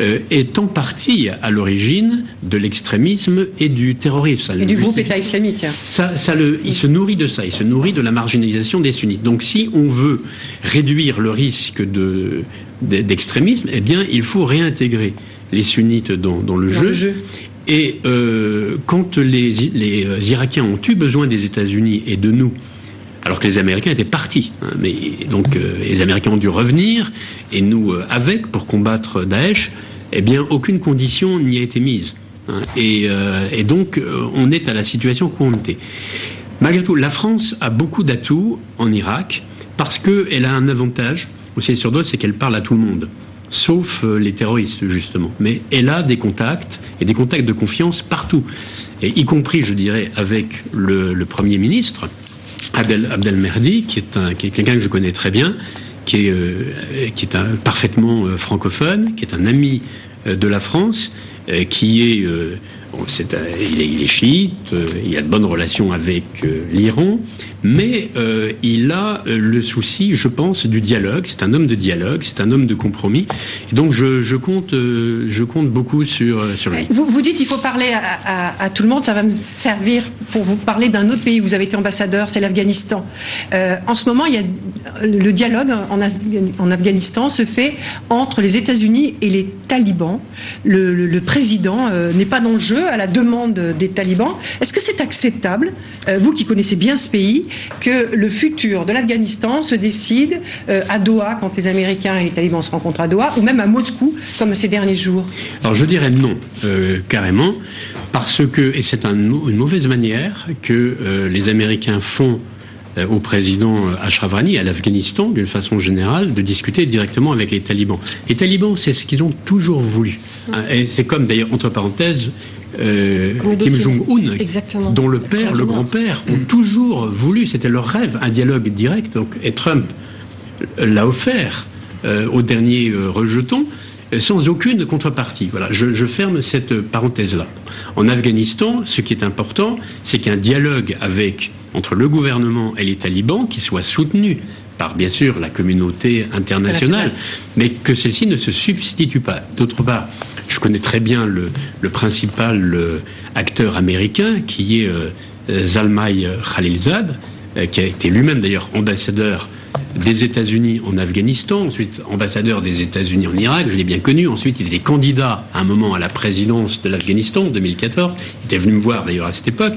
Speaker 4: euh, est en partie à l'origine de l'extrémisme et du terrorisme.
Speaker 1: et du groupe État islamique.
Speaker 4: Ça, ça le, il se nourrit de ça, il se nourrit de la marginalisation des sunnites. Donc si on veut réduire le risque de, d'extrémisme, eh bien il faut réintégrer les sunnites dans, dans le, jeu. Et euh, quand les, les Irakiens ont eu besoin des États-Unis et de nous, alors que les Américains étaient partis. Hein, mais donc euh, les Américains ont dû revenir et nous euh, avec pour combattre Daesh. Eh bien, aucune condition n'y a été mise. Hein, euh, et, donc on est à la situation qu'on était. Malgré tout, la France a beaucoup d'atouts en Irak parce qu'elle a un avantage aussi sur d'autres, c'est qu'elle parle à tout le monde sauf les terroristes justement. Mais elle a des contacts et des contacts de confiance partout, y compris, je dirais, avec le Premier ministre, Abdel, Abdel Merdi, qui est, quelqu'un que je connais très bien, qui est, euh, qui est un, parfaitement euh, francophone, qui est un ami euh, de la France, qui est il, est, chiite, euh, il a de bonnes relations avec l'Iran, mais euh, il a le souci, je pense, du dialogue. C'est un homme de dialogue, c'est un homme de compromis. Donc je, compte, je compte beaucoup sur, lui.
Speaker 1: Vous, dites qu'il faut parler à, tout le monde. Ça va me servir pour vous parler d'un autre pays où vous avez été ambassadeur, c'est l'Afghanistan. en ce moment, il y a le dialogue en, Afghanistan se fait entre les États-Unis et les talibans. Le, président n'est pas dans le jeu à la demande des talibans. Est-ce que c'est acceptable, euh, vous qui connaissez bien ce pays, que le futur de l'Afghanistan se décide euh, à Doha quand les Américains et les talibans se rencontrent à Doha, ou même à Moscou comme ces derniers jours
Speaker 4: Alors je dirais non, euh, carrément, parce que, et c'est une mauvaise manière que les Américains font au président Ashraf Ghani à l'Afghanistan, d'une façon générale, de discuter directement avec les talibans. Les talibans, c'est ce qu'ils ont toujours voulu. Hein, et c'est comme, d'ailleurs, entre parenthèses, euh, Kim Jong-un, dont le père, le grand-père, ont mm. toujours voulu, c'était leur rêve, un dialogue direct. Donc, et Trump l'a offert euh, au dernier euh, rejeton sans aucune contrepartie. Voilà, je, ferme cette parenthèse-là. En Afghanistan, ce qui est important, c'est qu'un dialogue avec entre le gouvernement et les talibans qui soit soutenu par bien sûr la communauté internationale, mais que celle-ci ne se substitue pas. D'autre part, je connais très bien le, principal euh, acteur américain qui est euh, Zalmay Khalilzad, euh, qui a été lui-même d'ailleurs ambassadeur des États-Unis en Afghanistan, ensuite ambassadeur des États-Unis en Irak, je l'ai bien connu. Ensuite, il était candidat à un moment à la présidence de l'Afghanistan en 2014. Il était venu me voir d'ailleurs à cette époque.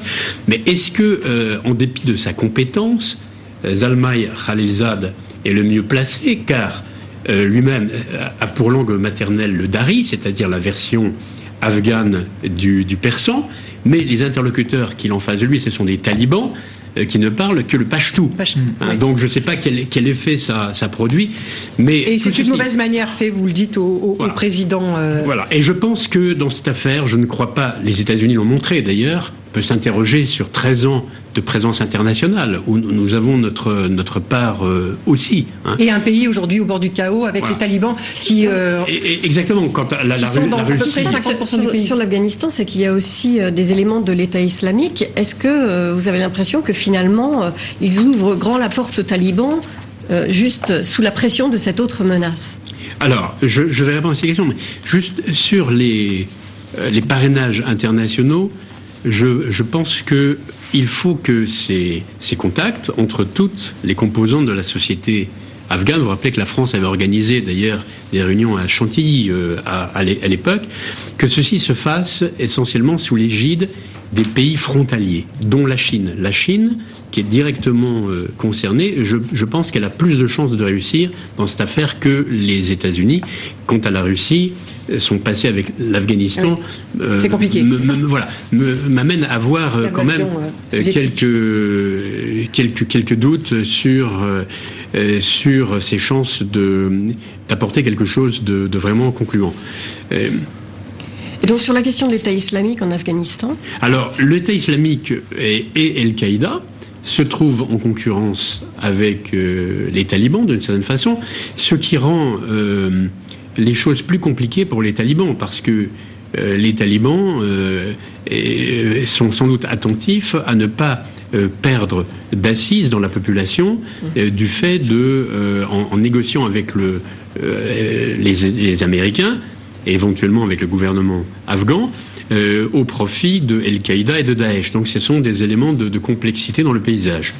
Speaker 4: Mais est-ce que, en dépit de sa compétence, Zalmay Khalilzad est le mieux placé? Car lui-même euh, a pour langue maternelle le dari, c'est-à-dire la version afghane du, persan, mais les interlocuteurs qu'il en face de lui, ce sont des talibans. qui ne parle que le pashtou. Hein, donc je ne sais pas quel, quel effet ça, ça, produit. Mais
Speaker 1: et c'est une mauvaise manière fait, vous le dites au, président.
Speaker 4: Voilà. Et je pense que dans cette affaire, je ne crois pas, les États-Unis l'ont montré d'ailleurs, peut s'interroger sur 13 ans de présence internationale, où nous avons notre, notre part euh, aussi.
Speaker 1: Hein. Et un pays aujourd'hui au bord du chaos avec les talibans qui...
Speaker 4: Euh, exactement, quand la, la,
Speaker 8: sont dans Russie... 50% du pays. Sur l'Afghanistan, c'est qu'il y a aussi euh, des éléments de l'État islamique. Est-ce que vous avez l'impression que finalement, ils ouvrent grand la porte aux talibans juste sous la pression de cette autre menace?
Speaker 4: Alors, je, je, vais répondre à ces questions, mais juste sur les, les parrainages internationaux, je, pense qu'il faut que ces, contacts entre toutes les composantes de la société afghane, vous vous rappelez que la France avait organisé d'ailleurs des réunions à Chantilly euh, à, l'époque, que ceci se fasse essentiellement sous l'égide des pays frontaliers, dont la Chine. La Chine, qui est directement euh, concernée, je, pense qu'elle a plus de chances de réussir dans cette affaire que les États-Unis. Quant à la Russie, euh, sont passés avec l'Afghanistan.
Speaker 1: Euh, C'est compliqué.
Speaker 4: voilà, m'amène à voir quand même quelques, quelques, quelques doutes sur, sur ses chances d'apporter quelque chose de, de vraiment concluant.
Speaker 8: Et donc sur la question de l'État islamique en Afghanistan
Speaker 4: Alors l'État islamique et, Al-Qaïda se trouvent en concurrence avec euh, les talibans d'une certaine façon, ce qui rend euh, les choses plus compliquées pour les talibans parce que euh, les talibans sont sans doute attentifs à ne pas perdre d'assises dans la population du fait de, en, négociant avec le, les Américains, éventuellement avec le gouvernement afghan, euh, au profit de Al-Qaïda et de Daesh. Donc ce sont des éléments de, complexité dans le paysage.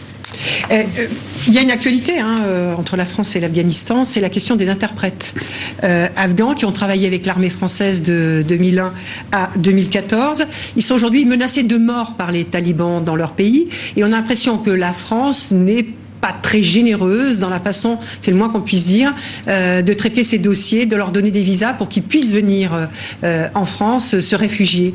Speaker 1: Euh, euh, il y a une actualité hein, entre la France et l'Afghanistan, c'est la question des interprètes afghans qui ont travaillé avec l'armée française de 2001 à 2014. Ils sont aujourd'hui menacés de mort par les talibans dans leur pays et on a l'impression que la France n'est pas très généreuse dans la façon, c'est le moins qu'on puisse dire, euh, de traiter ces dossiers, de leur donner des visas pour qu'ils puissent venir euh, en France se réfugier.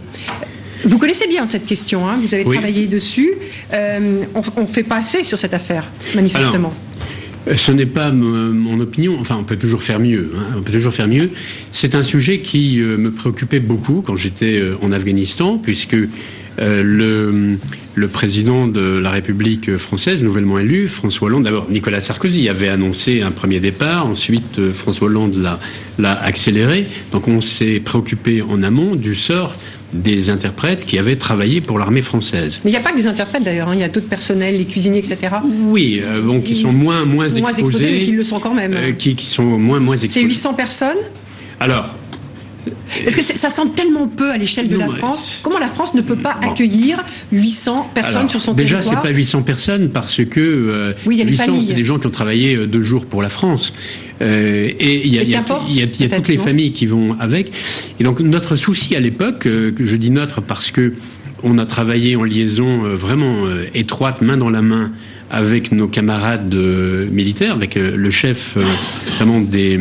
Speaker 1: Vous connaissez bien cette question, hein, vous avez travaillé dessus. Euh, on ne fait pas assez sur cette affaire, manifestement.
Speaker 4: ce n'est pas mon opinion. Enfin, on peut toujours faire mieux. Hein, on peut toujours faire mieux. C'est un sujet qui me préoccupait beaucoup quand j'étais en Afghanistan, puisque euh, le, le, président de la République française, nouvellement élu, François Hollande, d'abord Nicolas Sarkozy avait annoncé un premier départ, ensuite euh, François Hollande l'a accéléré. Donc on s'est préoccupé en amont du sort des interprètes qui avaient travaillé pour l'armée française.
Speaker 1: Mais il n'y a pas que des interprètes d'ailleurs, hein. il y a d'autres personnels, les cuisiniers, etc.
Speaker 4: Oui, euh, bon, qui sont moins, moins, exposés,
Speaker 1: mais qui le sont quand même.
Speaker 4: qui, qui, sont moins, moins exposés.
Speaker 1: C'est 800 personnes?
Speaker 4: Alors,
Speaker 1: est-ce que ça semble tellement peu à l'échelle de la France Comment la France ne peut pas accueillir 800 personnes sur son
Speaker 4: déjà,
Speaker 1: territoire
Speaker 4: Déjà, c'est pas 800 personnes parce que euh,
Speaker 1: oui, y a 800,
Speaker 4: c'est des gens qui ont travaillé euh, deux jours pour la France. Euh, et il y a, y a, y a toutes les familles qui vont avec. Et donc notre souci à l'époque, euh, je dis notre parce que on a travaillé en liaison euh, vraiment étroite, main dans la main avec nos camarades euh, militaires, avec euh, le chef euh, notamment des,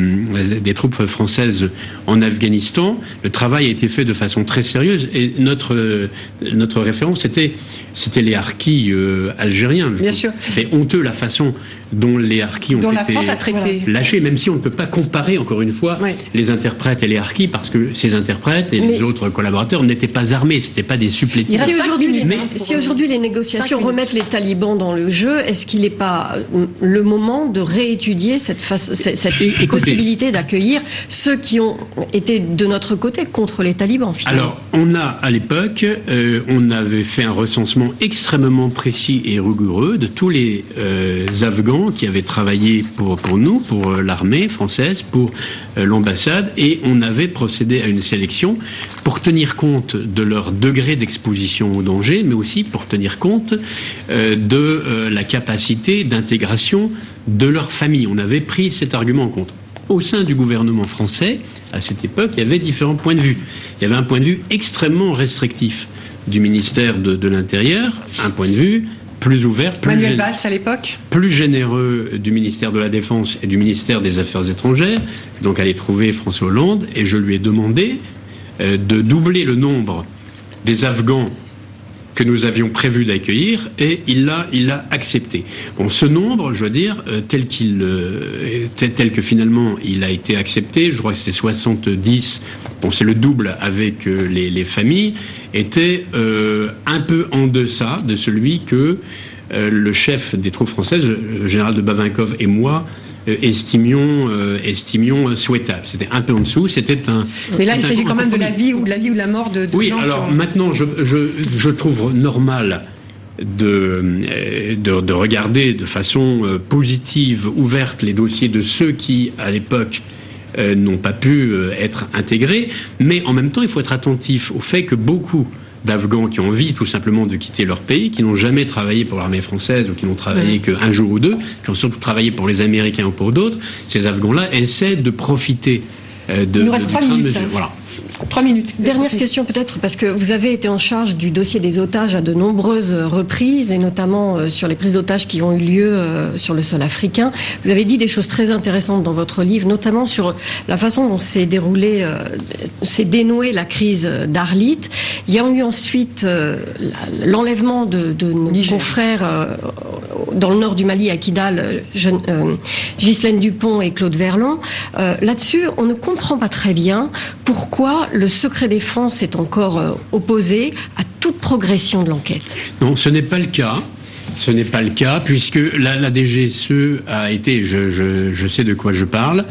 Speaker 4: des, troupes françaises en Afghanistan. Le travail a été fait de façon très sérieuse et notre, notre référence, c'était, c'était les harkis algériens.
Speaker 1: Bien sûr.
Speaker 4: C'est honteux la façon dont les harkis ont
Speaker 1: dont
Speaker 4: été
Speaker 1: la traité.
Speaker 4: lâchés, même si on ne peut pas comparer, encore une fois, les interprètes et les harkis, parce que ces interprètes et les autres collaborateurs n'étaient pas armés, c'était pas des supplétifs.
Speaker 8: Si aujourd'hui, si aujourd'hui les négociations remettent les talibans dans le jeu, est-ce qu'il n'est pas euh, le moment de réétudier cette, cette, possibilité d'accueillir ceux qui ont été de notre côté contre les talibans finalement?
Speaker 4: Alors, on a à l'époque, euh, on avait fait un recensement extrêmement précis et rigoureux de tous les euh, Afghans qui avaient travaillé pour, nous, pour l'armée française, pour l'ambassade, et on avait procédé à une sélection pour tenir compte de leur degré d'exposition au danger, mais aussi pour tenir compte de la capacité d'intégration de leur famille. On avait pris cet argument en compte. Au sein du gouvernement français, à cette époque, il y avait différents points de vue. Il y avait un point de vue extrêmement restrictif du ministère de, l'Intérieur, un point de vue plus ouvert, plus,
Speaker 1: à l'époque
Speaker 4: plus généreux du ministère de la Défense et du ministère des Affaires étrangères. Donc aller trouver François Hollande et je lui ai demandé euh, de doubler le nombre des Afghans que nous avions prévu d'accueillir et il l'a il l'a accepté. Bon, ce nombre, je veux dire, euh, tel qu'il euh, tel, que finalement il a été accepté, je crois que c'était 70. Bon, c'est le double avec euh, les, les, familles, était un peu en deçà de celui que le chef des troupes françaises, le général de Bavinkov et moi estimions, estimions souhaitable. C'était un peu en dessous. C'était un.
Speaker 1: Mais là, il s'agit quand même de la vie ou de la vie ou de la mort de. de
Speaker 4: oui. alors maintenant, je, je, je, trouve normal de, de, de, regarder de façon euh, positive, ouverte, les dossiers de ceux qui, à l'époque, euh, n'ont pas pu euh, être intégrés, mais en même temps, il faut être attentif au fait que beaucoup d'Afghans qui ont envie tout simplement de quitter leur pays, qui n'ont jamais travaillé pour l'armée française ou qui n'ont travaillé qu'un jour ou deux, qui ont surtout travaillé pour les Américains ou pour d'autres, ces Afghans-là essaient de profiter de,
Speaker 1: Il nous reste
Speaker 4: de,
Speaker 1: minutes. Hein.
Speaker 4: Voilà.
Speaker 1: Trois minutes.
Speaker 8: Dernière question peut-être, parce que vous avez été en charge du dossier des otages à de nombreuses reprises, et notamment euh, sur les prises d'otages qui ont eu lieu euh, sur le sol africain. Vous avez dit des choses très intéressantes dans votre livre, notamment sur la façon dont s'est déroulée, euh, s'est dénouée la crise d'Arlit. Il y a eu ensuite l'enlèvement de, de, nos confrères dans le nord du Mali, à Kidal, Ghislaine Dupont et Claude Verlon. Là-dessus, on ne comprend pas très bien pourquoi le secret défense est encore euh, opposé à toute progression de l'enquête
Speaker 4: Non, ce n'est pas le cas. Ce n'est pas le cas, puisque la, DGSE a été, je, sais de quoi je parle,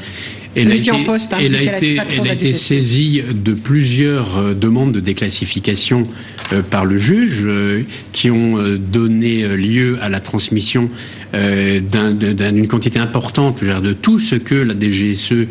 Speaker 1: elle a été, poste, hein,
Speaker 4: elle a été, elle a été saisie de plusieurs euh, demandes de déclassification euh, par le juge euh, qui ont donné lieu à la transmission euh, d'une quantité importante de tout ce que la DGSE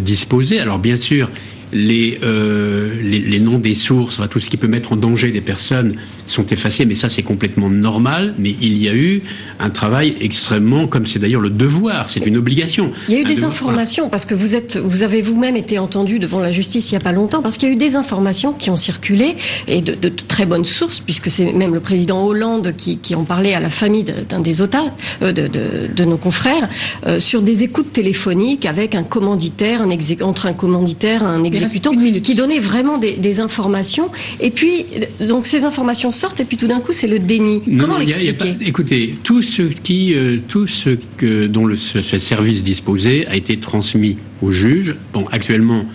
Speaker 4: disposait. Alors bien sûr, les, euh, les, les, noms des sources, enfin, tout ce qui peut mettre en danger des personnes sont effacés, mais ça c'est complètement normal. Mais il y a eu un travail extrêmement, comme c'est d'ailleurs le devoir, c'est une obligation.
Speaker 8: Il y a eu des informations parce que vous êtes, vous avez vous-même été entendu devant la justice il y a pas longtemps parce qu'il y a eu des informations qui ont circulé et de, très bonnes sources puisque c'est même le président Hollande qui, qui, en parlait à la famille d'un des otages, euh, de, de, nos confrères, euh, sur des écoutes téléphoniques avec un commanditaire, un entre un commanditaire, un exécutant qui donnait vraiment des, des, informations. Et puis, donc ces informations sortent, et puis tout d'un coup, c'est le déni. Comment l'expliquer
Speaker 4: Écoutez, tout ce qui, euh, tout ce que dont le, ce, ce service disposait a été transmis au juge. Bon, actuellement,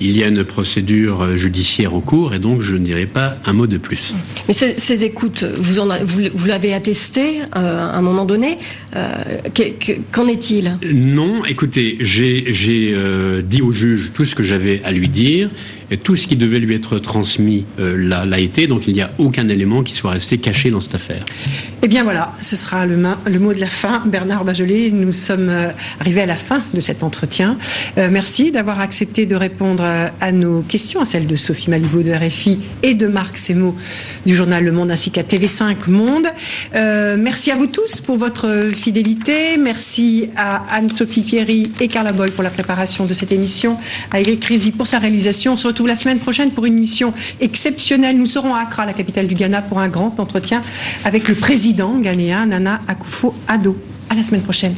Speaker 4: il y a une procédure judiciaire en cours et donc je ne dirai pas un mot de plus.
Speaker 8: Mais ces, ces écoutes, vous, en vous, vous l'avez attesté euh, à un moment donné. Euh, Qu'en est-il?
Speaker 4: Non, écoutez, j'ai euh, dit au juge tout ce que j'avais à lui dire. Tout ce qui devait lui être transmis euh, l'a été, donc il n'y a aucun élément qui soit resté caché dans cette affaire.
Speaker 1: Eh bien voilà, ce sera le, mot de la fin. Bernard Bajolet, nous sommes euh, arrivés à la fin de cet entretien. Euh, merci d'avoir accepté de répondre à, nos questions, à celles de Sophie Malibaud de RFI et de Marc Semo du journal Le Monde ainsi qu'à TV5 Monde. Merci à vous tous pour votre fidélité. Merci à Anne-Sophie Fierry et Carla Boy pour la préparation de cette émission, à Eric Rizzi pour sa réalisation. On se retrouve la semaine prochaine pour une émission exceptionnelle. Nous serons à Accra, la capitale du Ghana, pour un grand entretien avec le président ghanéen Nana Akufo-Addo. À la semaine prochaine.